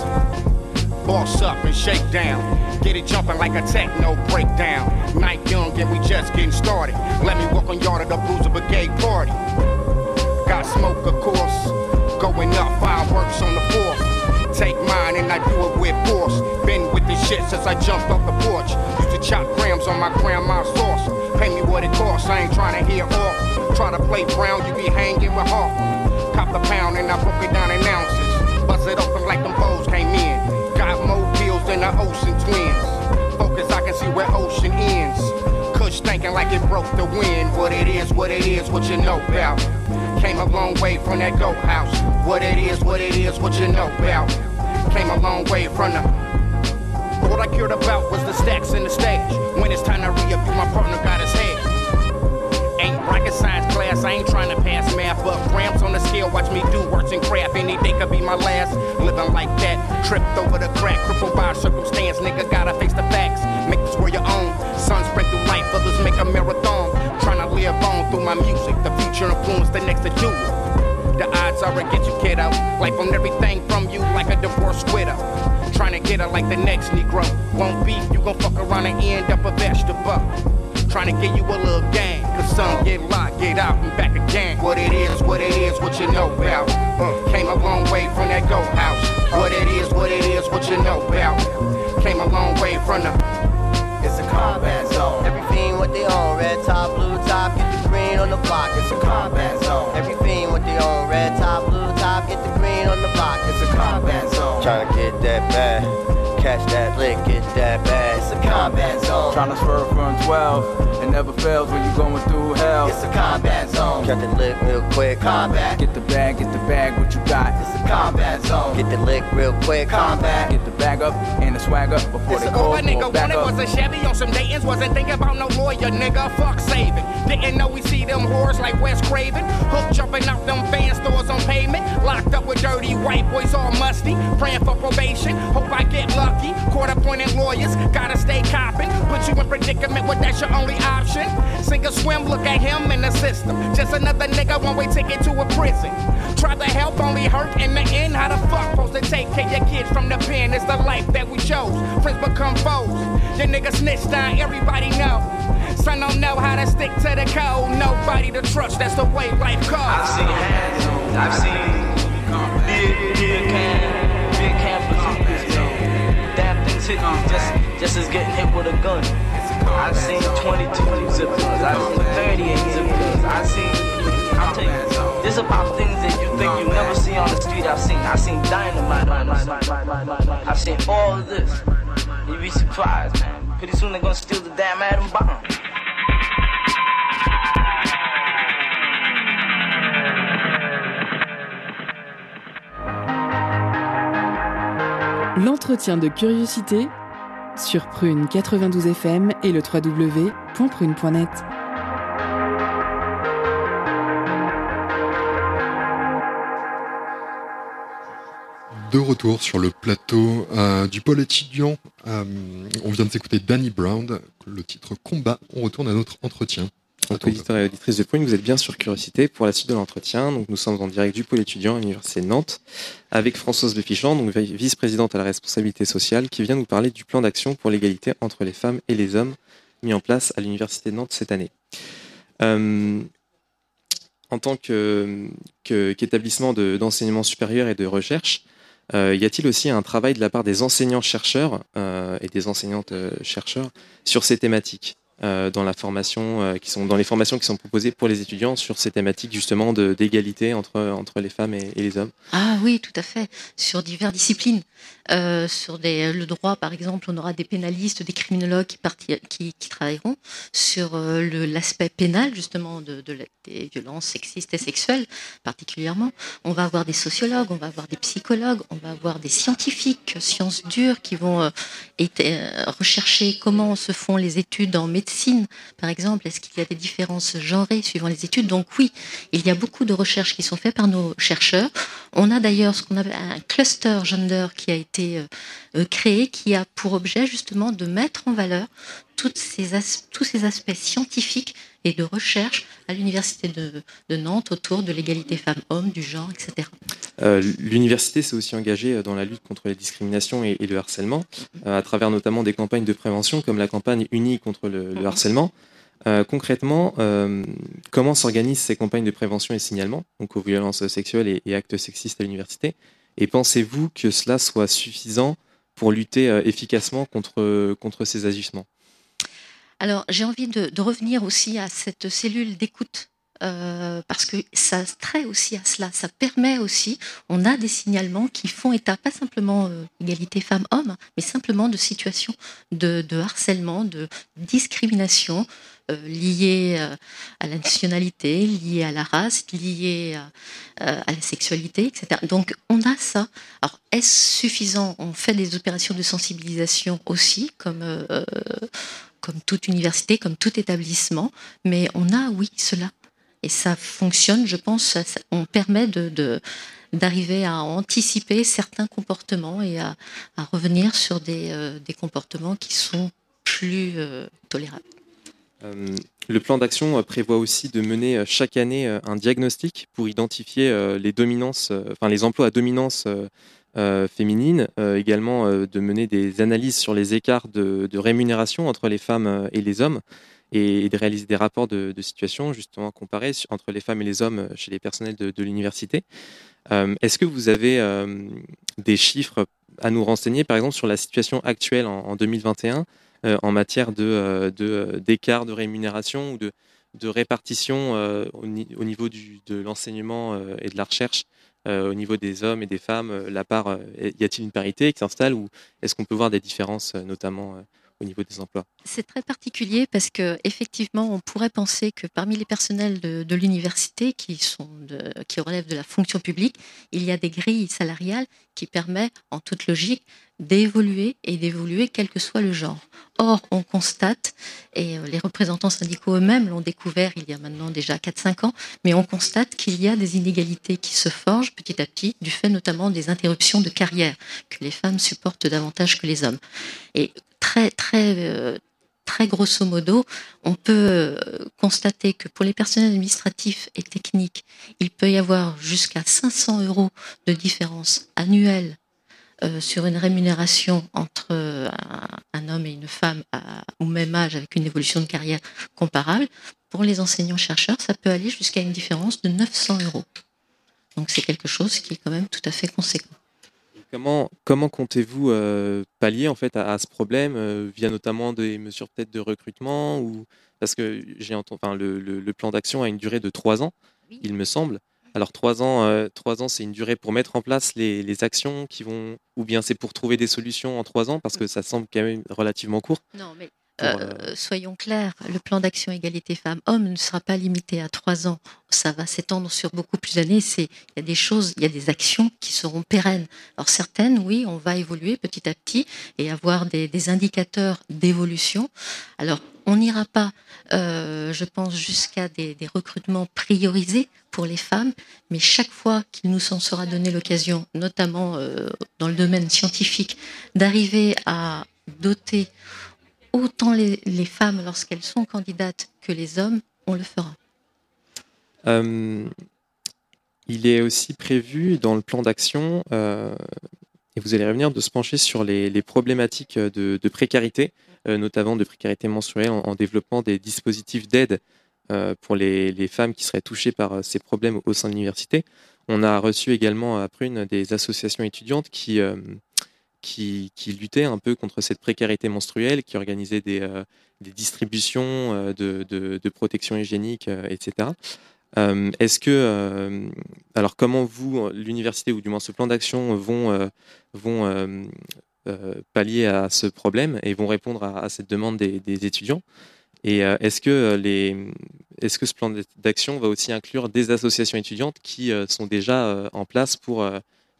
Boss up and shake down. Get it jumping like a techno breakdown. Night young and we just getting started. Let me walk on yard of the Bruiser Brigade party. Got smoke, of course. Going up, fireworks on the fourth. Take mine and I do it with force. Been with this shit since I jumped off the porch. Used to chop grams on my grandma's sauce. Pay me what it costs, I ain't trying to hear off. Try to play brown, you be hanging with Hawk. Cop the pound and I broke it down in ounces. Buzz it open like them bows came in. Got more pills than the ocean twins. Focus, I can see where ocean ends. Kush thinking like it broke the wind. What it is, what it is, what you know about. Came a long way from that goat house. What it is, what it is, what you know about. Came a long way from the. What I cared about was the stacks and the stage. When it's time to re up, my partner got his head. Ain't rocket science class, I ain't trying to pass math, but grams on the scale, watch me do works and craft. And any day could be my last. Living like that, tripped over the crack, crippled by circumstance. Nigga gotta face the facts. Make this world your own. Sun spread through life, others make a marathon. To live on through my music. The future influence the next to you. The odds are against you, kiddo. Life on everything from you like a divorced widow. Trying to get her like the next Negro. Won't beef, you gon' fuck around and end up a vegetable. Trying to get you a little gang. Cause some get locked, get out, and back again. What it is, what it is, what you know about. Uh, came a long way from that go house. What it is, what it is, what you know about. Came a long way from the. Combat zone. Everything what they own, red top, blue top, get the green on the block. It's a combat zone. Everything what they own, red top, blue top, get the green on the block. It's a combat zone. Trying to get that bag, catch that lick, get that bag. It's a combat zone. Trying to swerve from 12. It never fails when you're going through hell. It's a combat zone. Cut the lick real quick. Combat. Get the bag, get the bag, what you got? It's a combat zone. Get the lick real quick. Combat. Get the bag up and the swag up before It's they a call Uber nigga for a back wanted was a Chevy on some Dayton's. Wasn't thinking about no lawyer, nigga. Fuck saving. Didn't know we see them whores like Wes Craven. Hook jumping out them fan stores on pavement. Locked up with dirty white boys all musty. Praying for probation. Hope I get lucky. Court appointed lawyers. Gotta stay copping. Put you in predicament when that's your only option. Sink or swim, look at him in the system. Just another nigga, one way ticket to a prison. Try to help, only hurt in the end. How the fuck supposed to take care your kids from the pen? It's the life that we chose. Friends become foes. Your nigga snitched on, everybody know. Son don't know how to stick to the code. Nobody to trust, that's the way life goes. I've seen hands, I've seen big, big can, big hit you just, just as getting hit with a gun. I've seen 22 zippers, I've seen 38 zippers, I've seen, I'm telling you, this about things that you think you never see on the street. I've seen, I've seen dynamite. I've seen all of this. You'd be surprised, man. Pretty soon they're gonna steal the damn atom bomb. L'entretien de curiosité sur Prune 92 FM et le www.prune.net. De retour sur le plateau euh, du pôle étudiant, euh, on vient de s'écouter Danny Brown, le titre Combat. On retourne à notre entretien. Donc, auditeurs et auditrices de Prune, vous êtes bien sur Curiosité pour la suite de l'entretien. Donc, nous sommes en direct du pôle étudiant à l'Université de Nantes avec Françoise Le Fichlan, donc vice-présidente à la responsabilité sociale, qui vient nous parler du plan d'action pour l'égalité entre les femmes et les hommes mis en place à l'Université de Nantes cette année. Euh, en tant que- qu'établissement de- d'enseignement supérieur et de recherche, euh, y a-t-il aussi un travail de la part des enseignants-chercheurs euh, et des enseignantes-chercheurs sur ces thématiques? Dans la formation, euh, qui sont dans les formations qui sont proposées pour les étudiants sur ces thématiques justement d'égalité entre, entre les femmes et les hommes Ah oui, tout à fait, sur diverses disciplines. Euh, sur des- le droit, par exemple, on aura des pénalistes, des criminologues qui, travailleront sur euh, l'aspect pénal, justement, de, des violences sexistes et sexuelles, particulièrement. On va avoir des sociologues, on va avoir des psychologues, on va avoir des scientifiques, sciences dures, qui vont euh, euh, rechercher comment se font les études en médecine, par exemple. Est-ce qu'il y a des différences genrées suivant les études? Donc oui, il y a beaucoup de recherches qui sont faites par nos chercheurs. On a d'ailleurs ce qu'on appelle un cluster gender qui a été euh, euh, créé, qui a pour objet justement de mettre en valeur tous ces aspects scientifiques et de recherche à l'université de, de Nantes autour de l'égalité femmes-hommes, du genre, etc. Euh, L'université s'est aussi engagée euh, dans la lutte contre les discriminations et, le harcèlement, à travers notamment des campagnes de prévention comme la campagne unie contre le, le harcèlement. Concrètement, comment s'organisent ces campagnes de prévention et signalement donc aux violences sexuelles et actes sexistes à l'université? Et pensez-vous que cela soit suffisant pour lutter euh, efficacement contre, ces agissements? Alors, j'ai envie de revenir aussi à cette cellule d'écoute. Euh, parce que ça trait aussi à cela, ça permet aussi, on a des signalements qui font état, pas simplement euh, égalité femmes-hommes, mais simplement de situations de, harcèlement, de discrimination euh, liées euh, à la nationalité, liées à la race, liées à, à la sexualité, etc. Donc on a ça. Alors est-ce suffisant? On fait des opérations de sensibilisation aussi, comme comme toute université, comme tout établissement, mais on a, oui, cela. Et ça fonctionne, je pense, on permet de, d'arriver à anticiper certains comportements et à, revenir sur des, des, comportements qui sont plus tolérables. Le plan d'action prévoit aussi de mener chaque année un diagnostic pour identifier les emplois à dominance féminine, également de mener des analyses sur les écarts de rémunération entre les femmes et les hommes et de réaliser des rapports de, situation justement comparés entre les femmes et les hommes chez les personnels de, l'université. Euh, est-ce que vous avez euh, des chiffres à nous renseigner, par exemple, sur la situation actuelle en, 2021 euh, en matière de, d'écart de, rémunération ou de, de répartition au, niveau de l'enseignement et de la recherche au niveau des hommes et des femmes La part, y a-t-il une parité qui s'installe ou est-ce qu'on peut voir des différences, notamment au niveau des emplois C'est très particulier parce que effectivement, on pourrait penser que parmi les personnels de, l'université qui sont qui relèvent de la fonction publique, il y a des grilles salariales qui permettent, en toute logique, d'évoluer et d'évoluer quel que soit le genre. Or, on constate, et euh, les représentants syndicaux eux-mêmes l'ont découvert il y a maintenant déjà 4-5 ans, mais on constate qu'il y a des inégalités qui se forgent petit à petit, du fait notamment des interruptions de carrière que les femmes supportent davantage que les hommes. Très, très, euh, très grosso modo, on peut euh, constater que pour les personnels administratifs et techniques, il peut y avoir jusqu'à 500 euros de différence annuelle euh, sur une rémunération entre un, homme et une femme au même âge avec une évolution de carrière comparable. Pour les enseignants-chercheurs, ça peut aller jusqu'à une différence de 900 euros. Donc c'est quelque chose qui est quand même tout à fait conséquent. Comment, comment comptez-vous euh, pallier en fait à, ce problème euh, via notamment des mesures peut-être de recrutement ou parce que j'ai entendu, enfin, le, le, plan d'action a une durée de trois ans, il me semble. Alors trois ans, euh, trois ans, c'est une durée pour mettre en place les, les, actions qui vont, ou bien c'est pour trouver des solutions en trois ans parce que ça semble quand même relativement court. Non, mais euh, euh, soyons clairs, le plan d'action égalité femmes-hommes ne sera pas limité à trois ans. Ça va s'étendre sur beaucoup plus d'années. il y a des choses, il y a des actions qui seront pérennes. Alors certaines, oui, on va évoluer petit à petit et avoir des, indicateurs d'évolution. Alors on n'ira pas, euh, je pense, jusqu'à des, recrutements priorisés pour les femmes, mais chaque fois qu'il nous en sera donné l'occasion, notamment dans le domaine scientifique, d'arriver à doter autant les, femmes lorsqu'elles sont candidates que les hommes, on le fera. Euh, il est aussi prévu dans le plan d'action, euh, et vous allez revenir, de se pencher sur les, problématiques de, précarité, euh, notamment de précarité menstruelle, en, développant des dispositifs d'aide pour les, les, femmes qui seraient touchées par ces problèmes au sein de l'université. On a reçu également à Prune des associations étudiantes qui qui, luttait un peu contre cette précarité menstruelle, qui organisait des, euh, distributions euh, de, protection hygiénique, euh, etc. Est-ce que, alors comment vous, l'université ou du moins ce plan d'action vont, pallier à ce problème et vont répondre à, cette demande des, étudiants? Et est-ce que, les, est-ce que ce plan d'action va aussi inclure des associations étudiantes qui sont déjà en place pour,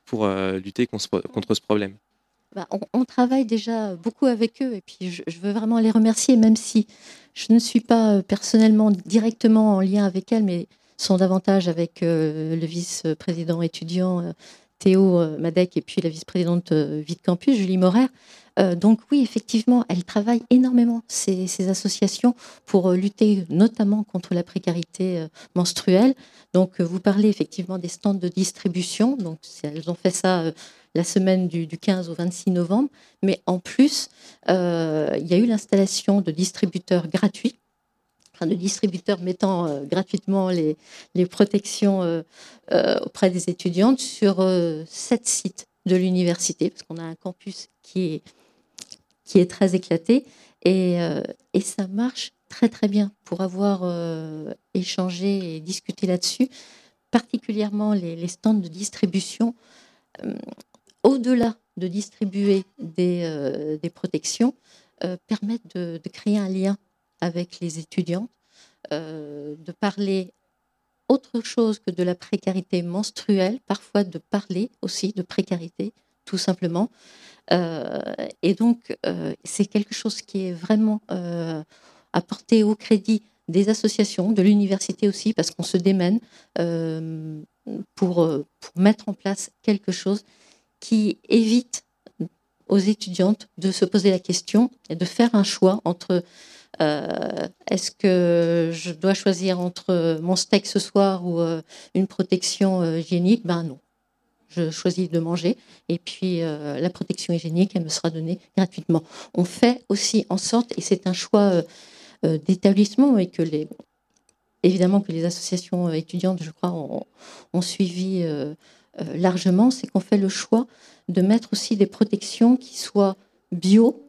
pour lutter contre ce problème? Bah, on, travaille déjà beaucoup avec eux et puis je, veux vraiment les remercier, même si je ne suis pas euh, personnellement directement en lien avec elles, mais sont davantage avec euh, le vice-président étudiant euh, Théo Madec et puis la vice-présidente Vite Campus, Julie Morer. donc oui, effectivement, elles travaillent énormément, ces, ces associations, pour lutter notamment contre la précarité menstruelle. Donc vous parlez effectivement des stands de distribution, donc elles ont fait ça la semaine du, 15 au 26 novembre. Mais en plus, euh, il y a eu l'installation de distributeurs gratuits, de distributeurs mettant euh, gratuitement les, protections euh, auprès des étudiantes sur sept sites de l'université, parce qu'on a un campus qui est, qui est très éclaté. Et, et ça marche très très bien pour avoir échangé et discuté là-dessus, particulièrement les, stands de distribution au-delà de distribuer des, euh, protections, euh, permettent de, créer un lien avec les étudiants, euh, de parler autre chose que de la précarité menstruelle, parfois de parler aussi de précarité, tout simplement. et donc, c'est quelque chose qui est vraiment apporté au crédit des associations, de l'université aussi, parce qu'on se démène pour mettre en place quelque chose qui évite aux étudiantes de se poser la question et de faire un choix entre euh, est-ce que je dois choisir entre mon steak ce soir ou euh, une protection euh, hygiénique? Ben non. Je choisis de manger et puis la protection hygiénique, elle me sera donnée gratuitement. On fait aussi en sorte, et c'est un choix d'établissement et que les, évidemment que les associations étudiantes, je crois, ont, ont suivi largement, c'est qu'on fait le choix de mettre aussi des protections qui soient bio,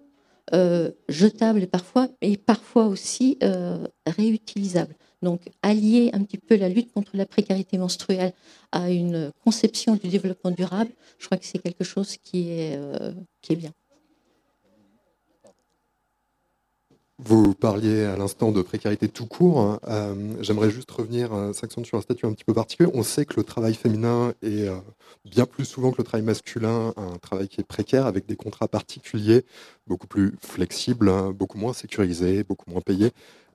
euh, jetables parfois, et parfois aussi euh, réutilisables. Donc, allier un petit peu la lutte contre la précarité menstruelle à une conception du développement durable, je crois que c'est quelque chose qui est, euh, qui est bien. Vous parliez à l'instant de précarité tout court. Hein. Euh, j'aimerais juste revenir, euh, sur un statut un petit peu particulier. On sait que le travail féminin est euh, bien plus souvent que le travail masculin un travail qui est précaire, avec des contrats particuliers, beaucoup plus flexibles, hein, beaucoup moins sécurisés, beaucoup moins payés.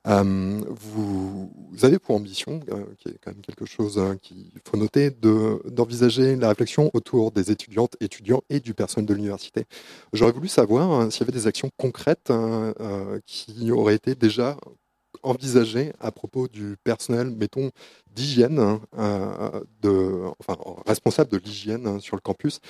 Euh, vous, avez pour ambition, euh, qui est quand même quelque chose hein, qu'il faut noter, d'envisager la réflexion autour des étudiantes, étudiants et du personnel de l'université. J'aurais voulu savoir hein, s'il y avait des actions concrètes hein, euh, qui auraient été déjà envisagées à propos du personnel, mettons, d'hygiène, enfin, responsable de l'hygiène sur le campus.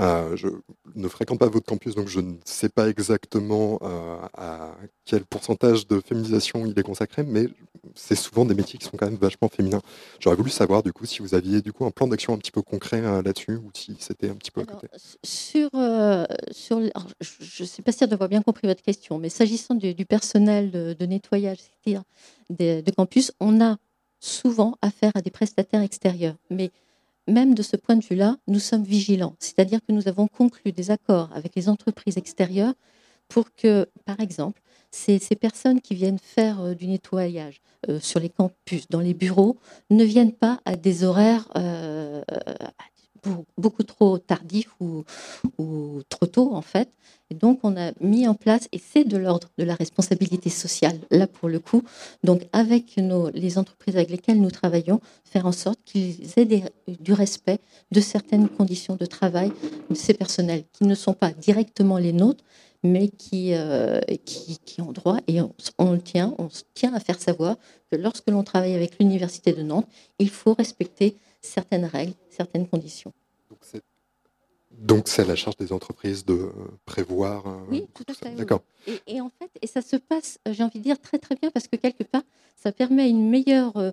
Euh, je ne fréquente pas votre campus, donc je ne sais pas exactement euh, à quel pourcentage de féminisation il est consacré, mais c'est souvent des métiers qui sont quand même vachement féminins. J'aurais voulu savoir du coup si vous aviez du coup un plan d'action un petit peu concret euh, là-dessus ou si c'était un petit peu à côté. Sur, sur, je ne sais pas si d'avoir bien compris votre question, mais s'agissant du, personnel de, nettoyage, c'est-à-dire de, de campus, on a souvent affaire à des prestataires extérieurs, mais même de ce point de vue-là, nous sommes vigilants. C'est-à-dire que nous avons conclu des accords avec les entreprises extérieures pour que, par exemple, ces, personnes qui viennent faire euh, du nettoyage euh, sur les campus, dans les bureaux, ne viennent pas à des horaires euh, beaucoup trop tardifs ou, trop tôt, en fait. Et donc, on a mis en place, et c'est de l'ordre de la responsabilité sociale, là pour le coup, donc avec nos, les entreprises avec lesquelles nous travaillons, faire en sorte qu'ils aient du respect de certaines conditions de travail de ces personnels, qui ne sont pas directement les nôtres, mais qui, euh, qui, ont droit, et on, on, tient, on tient à faire savoir que lorsque l'on travaille avec l'Université de Nantes, il faut respecter certaines règles, certaines conditions. Donc c'est à la charge des entreprises de prévoir. Euh, oui, tout à fait. D'accord. Et, en fait, et ça se passe, j'ai envie de dire très très bien parce que quelque part, ça permet une meilleure euh,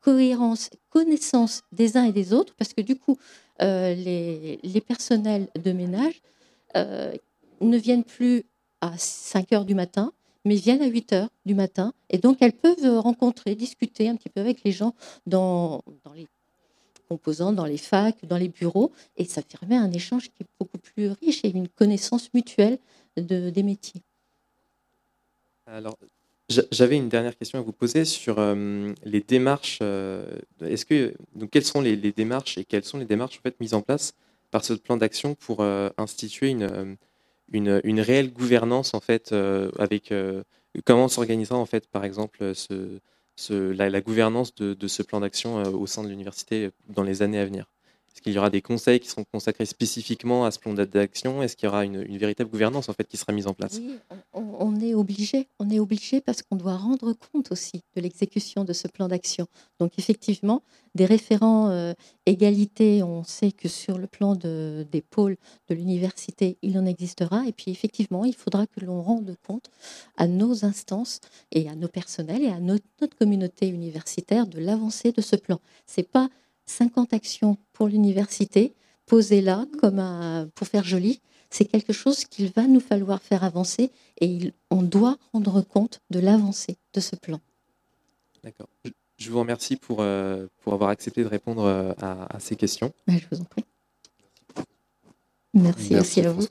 cohérence, connaissance des uns et des autres, parce que du coup, euh, les, les, personnels de ménage ne viennent plus à 5 heures du matin, mais viennent à 8 heures du matin, et donc elles peuvent rencontrer, discuter un petit peu avec les gens dans, dans les composants dans les facs, dans les bureaux, et ça permet un échange qui est beaucoup plus riche et une connaissance mutuelle de, des métiers. Alors, j'avais une dernière question à vous poser sur euh, les démarches. Euh, est-ce que donc quelles sont les, démarches et quelles sont les démarches en fait mises en place par ce plan d'action pour euh, instituer une, une, une, réelle gouvernance en fait avec comment s'organisera en fait par exemple ce, la, gouvernance de, ce plan d'action euh, au sein de l'université dans les années à venir Est-ce qu'il y aura des conseils qui seront consacrés spécifiquement à ce plan d'action? Est-ce qu'il y aura une, véritable gouvernance en fait qui sera mise en place? Oui, on, est obligé. On est obligé parce qu'on doit rendre compte aussi de l'exécution de ce plan d'action. Donc effectivement, des référents euh, égalité, on sait que sur le plan de, des pôles de l'université, il en existera. Et puis effectivement, il faudra que l'on rende compte à nos instances et à nos personnels et à notre, communauté universitaire de l'avancée de ce plan. C'est pas 50 actions pour l'université posées là comme pour faire joli. C'est quelque chose qu'il va nous falloir faire avancer et on doit rendre compte de l'avancée de ce plan. D'accord. Je vous remercie pour, euh, pour avoir accepté de répondre euh, à, ces questions. Bah, je vous en prie. Merci, Merci à vous.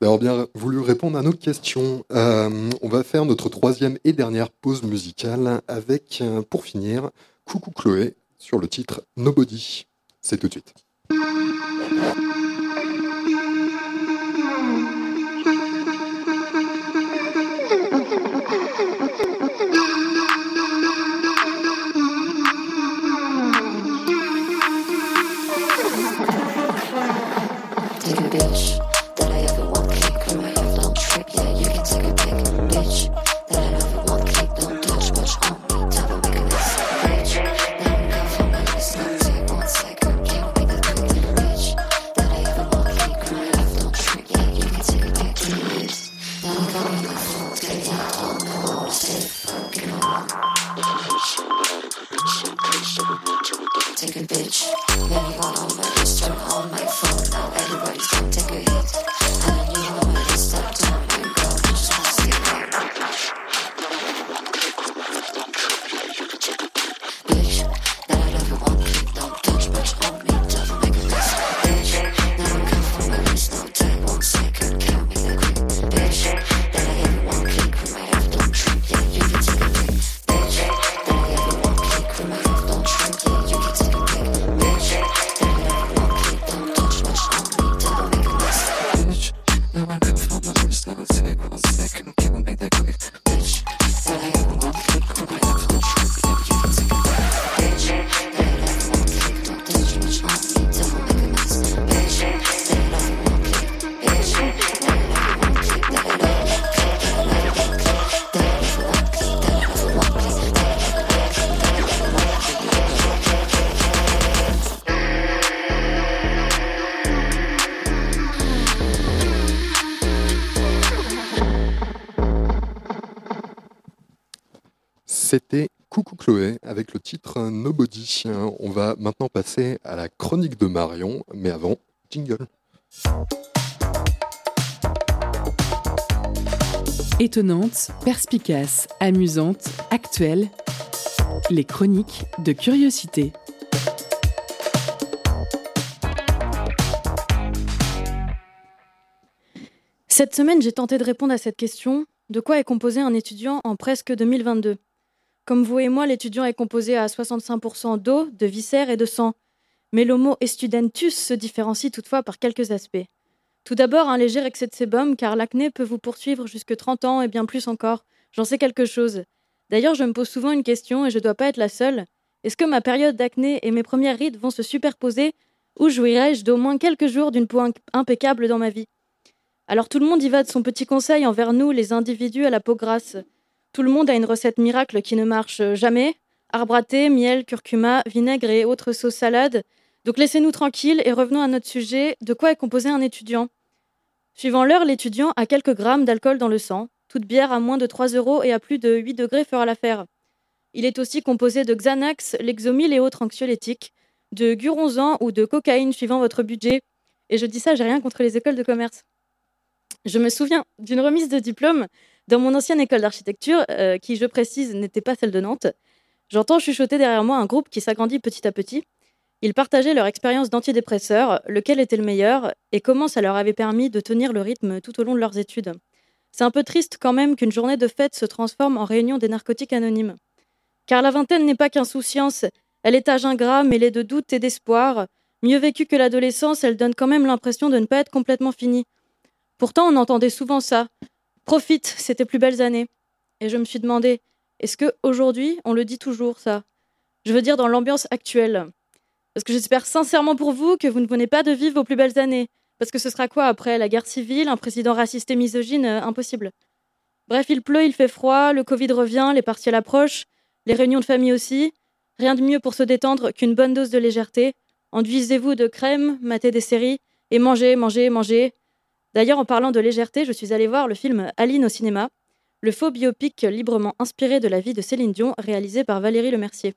D'avoir bien voulu répondre à nos questions. Euh, on va faire notre troisième et dernière pause musicale avec, pour finir, Coucou Chloé sur le titre Nobody. C'est tout de suite. C'était Coucou Chloé avec le titre Nobody. On va maintenant passer à la chronique de Marion, mais avant, jingle. Étonnante, perspicace, amusante, actuelle. Les chroniques de curiosité. Cette semaine, j'ai tenté de répondre à cette question de quoi est composé un étudiant en presque 2022 Comme vous et moi, l'étudiant est composé à 65% d'eau, de viscères et de sang. Mais l'homo estudentus se différencie toutefois par quelques aspects. Tout d'abord, un léger excès de sébum, car l'acné peut vous poursuivre jusque 30 ans et bien plus encore. J'en sais quelque chose. D'ailleurs, je me pose souvent une question et je ne dois pas être la seule. Est-ce que ma période d'acné et mes premières rides vont se superposer ou jouirai-je d'au moins quelques jours d'une peau imp- impeccable dans ma vie? Alors tout le monde y va de son petit conseil envers nous, les individus à la peau grasse. Tout le monde a une recette miracle qui ne marche jamais. Arbre à thé, miel, curcuma, vinaigre et autres sauces salades. Donc laissez-nous tranquilles et revenons à notre sujet. De quoi est composé un étudiant? Suivant l'heure, l'étudiant a quelques grammes d'alcool dans le sang. Toute bière à moins de 3 euros et à plus de 8 degrés fera l'affaire. Il est aussi composé de Xanax, Lexomil et autres anxiolytiques, de Guronzan ou de cocaïne suivant votre budget. Et je dis ça, j'ai rien contre les écoles de commerce. Je me souviens d'une remise de diplôme dans mon ancienne école d'architecture, euh, qui, je précise, n'était pas celle de Nantes. J'entends chuchoter derrière moi un groupe qui s'agrandit petit à petit. Ils partageaient leur expérience d'antidépresseur, lequel était le meilleur et comment ça leur avait permis de tenir le rythme tout au long de leurs études. C'est un peu triste quand même qu'une journée de fête se transforme en réunion des narcotiques anonymes. Car la vingtaine n'est pas qu'insouciance, elle est âge ingrat mêlé de doute et d'espoir. Mieux vécue que l'adolescence, elle donne quand même l'impression de ne pas être complètement finie. Pourtant, on entendait souvent ça. Profite, c'était plus belles années. Et je me suis demandé, est-ce que aujourd'hui on le dit toujours ça? Je veux dire dans l'ambiance actuelle. Parce que j'espère sincèrement pour vous que vous ne venez pas de vivre vos plus belles années. Parce que ce sera quoi après? La guerre civile, un président raciste et misogyne euh, Impossible. Bref, il pleut, il fait froid, le Covid revient, les partiels approchent, les réunions de famille aussi. Rien de mieux pour se détendre qu'une bonne dose de légèreté. Enduisez-vous de crème, matez des séries et mangez, mangez, mangez. D'ailleurs, en parlant de légèreté, je suis allée voir le film Aline au cinéma, le faux biopic librement inspiré de la vie de Céline Dion, réalisé par Valérie Lemercier.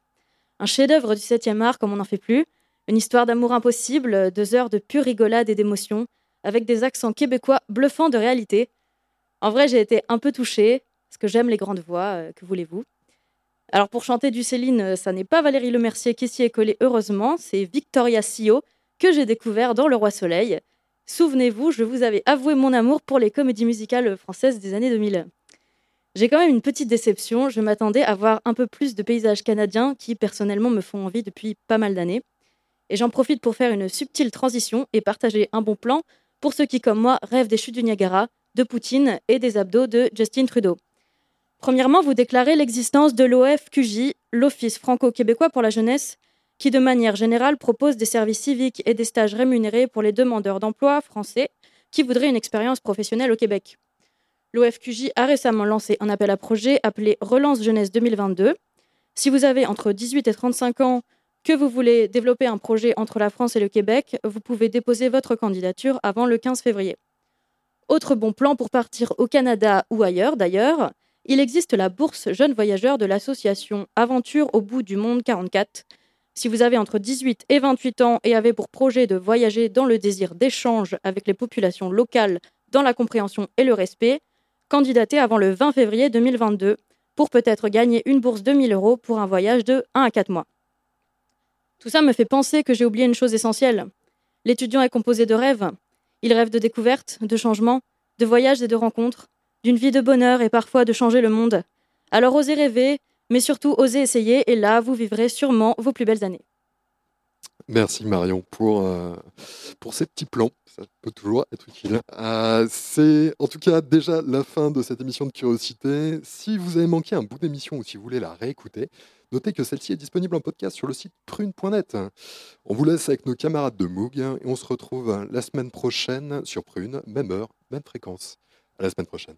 Un chef-d'œuvre du 7e art comme on n'en fait plus, une histoire d'amour impossible, deux heures de pure rigolade et d'émotion, avec des accents québécois bluffants de réalité. En vrai, j'ai été un peu touchée, parce que j'aime les grandes voix, euh, que voulez-vous. Alors pour chanter du Céline, euh, ça n'est pas Valérie Lemercier qui s'y est collée heureusement, c'est Victoria Sio que j'ai découvert dans Le Roi Soleil. Souvenez-vous, je vous avais avoué mon amour pour les comédies musicales françaises des années 2000. J'ai quand même une petite déception, je m'attendais à voir un peu plus de paysages canadiens qui personnellement me font envie depuis pas mal d'années. Et j'en profite pour faire une subtile transition et partager un bon plan pour ceux qui, comme moi, rêvent des chutes du Niagara, de Poutine et des abdos de Justin Trudeau. Premièrement, vous déclarez l'existence de l'OFQJ, l'Office franco-québécois pour la jeunesse, qui de manière générale propose des services civiques et des stages rémunérés pour les demandeurs d'emploi français qui voudraient une expérience professionnelle au Québec. L'OFQJ a récemment lancé un appel à projet appelé Relance Jeunesse 2022. Si vous avez entre 18 et 35 ans, que vous voulez développer un projet entre la France et le Québec, vous pouvez déposer votre candidature avant le 15 février. Autre bon plan pour partir au Canada ou ailleurs d'ailleurs, il existe la bourse Jeunes Voyageurs de l'association Aventure au bout du monde 44. Si vous avez entre 18 et 28 ans et avez pour projet de voyager dans le désir d'échange avec les populations locales dans la compréhension et le respect, candidatez avant le 20 février 2022 pour peut-être gagner une bourse de 1000 euros pour un voyage de 1 à 4 mois. Tout ça me fait penser que j'ai oublié une chose essentielle. L'étudiant est composé de rêves. Il rêve de découvertes, de changements, de voyages et de rencontres, d'une vie de bonheur et parfois de changer le monde. Alors osez rêver, mais surtout osez essayer, et là, vous vivrez sûrement vos plus belles années. Merci Marion pour, euh, pour ces petits plans. Ça peut toujours être utile. Euh, c'est en tout cas déjà la fin de cette émission de Curiosité. Si vous avez manqué un bout d'émission ou si vous voulez la réécouter, notez que celle-ci est disponible en podcast sur le site prune.net. On vous laisse avec nos camarades de Moog et on se retrouve la semaine prochaine sur Prune, même heure, même fréquence. À la semaine prochaine.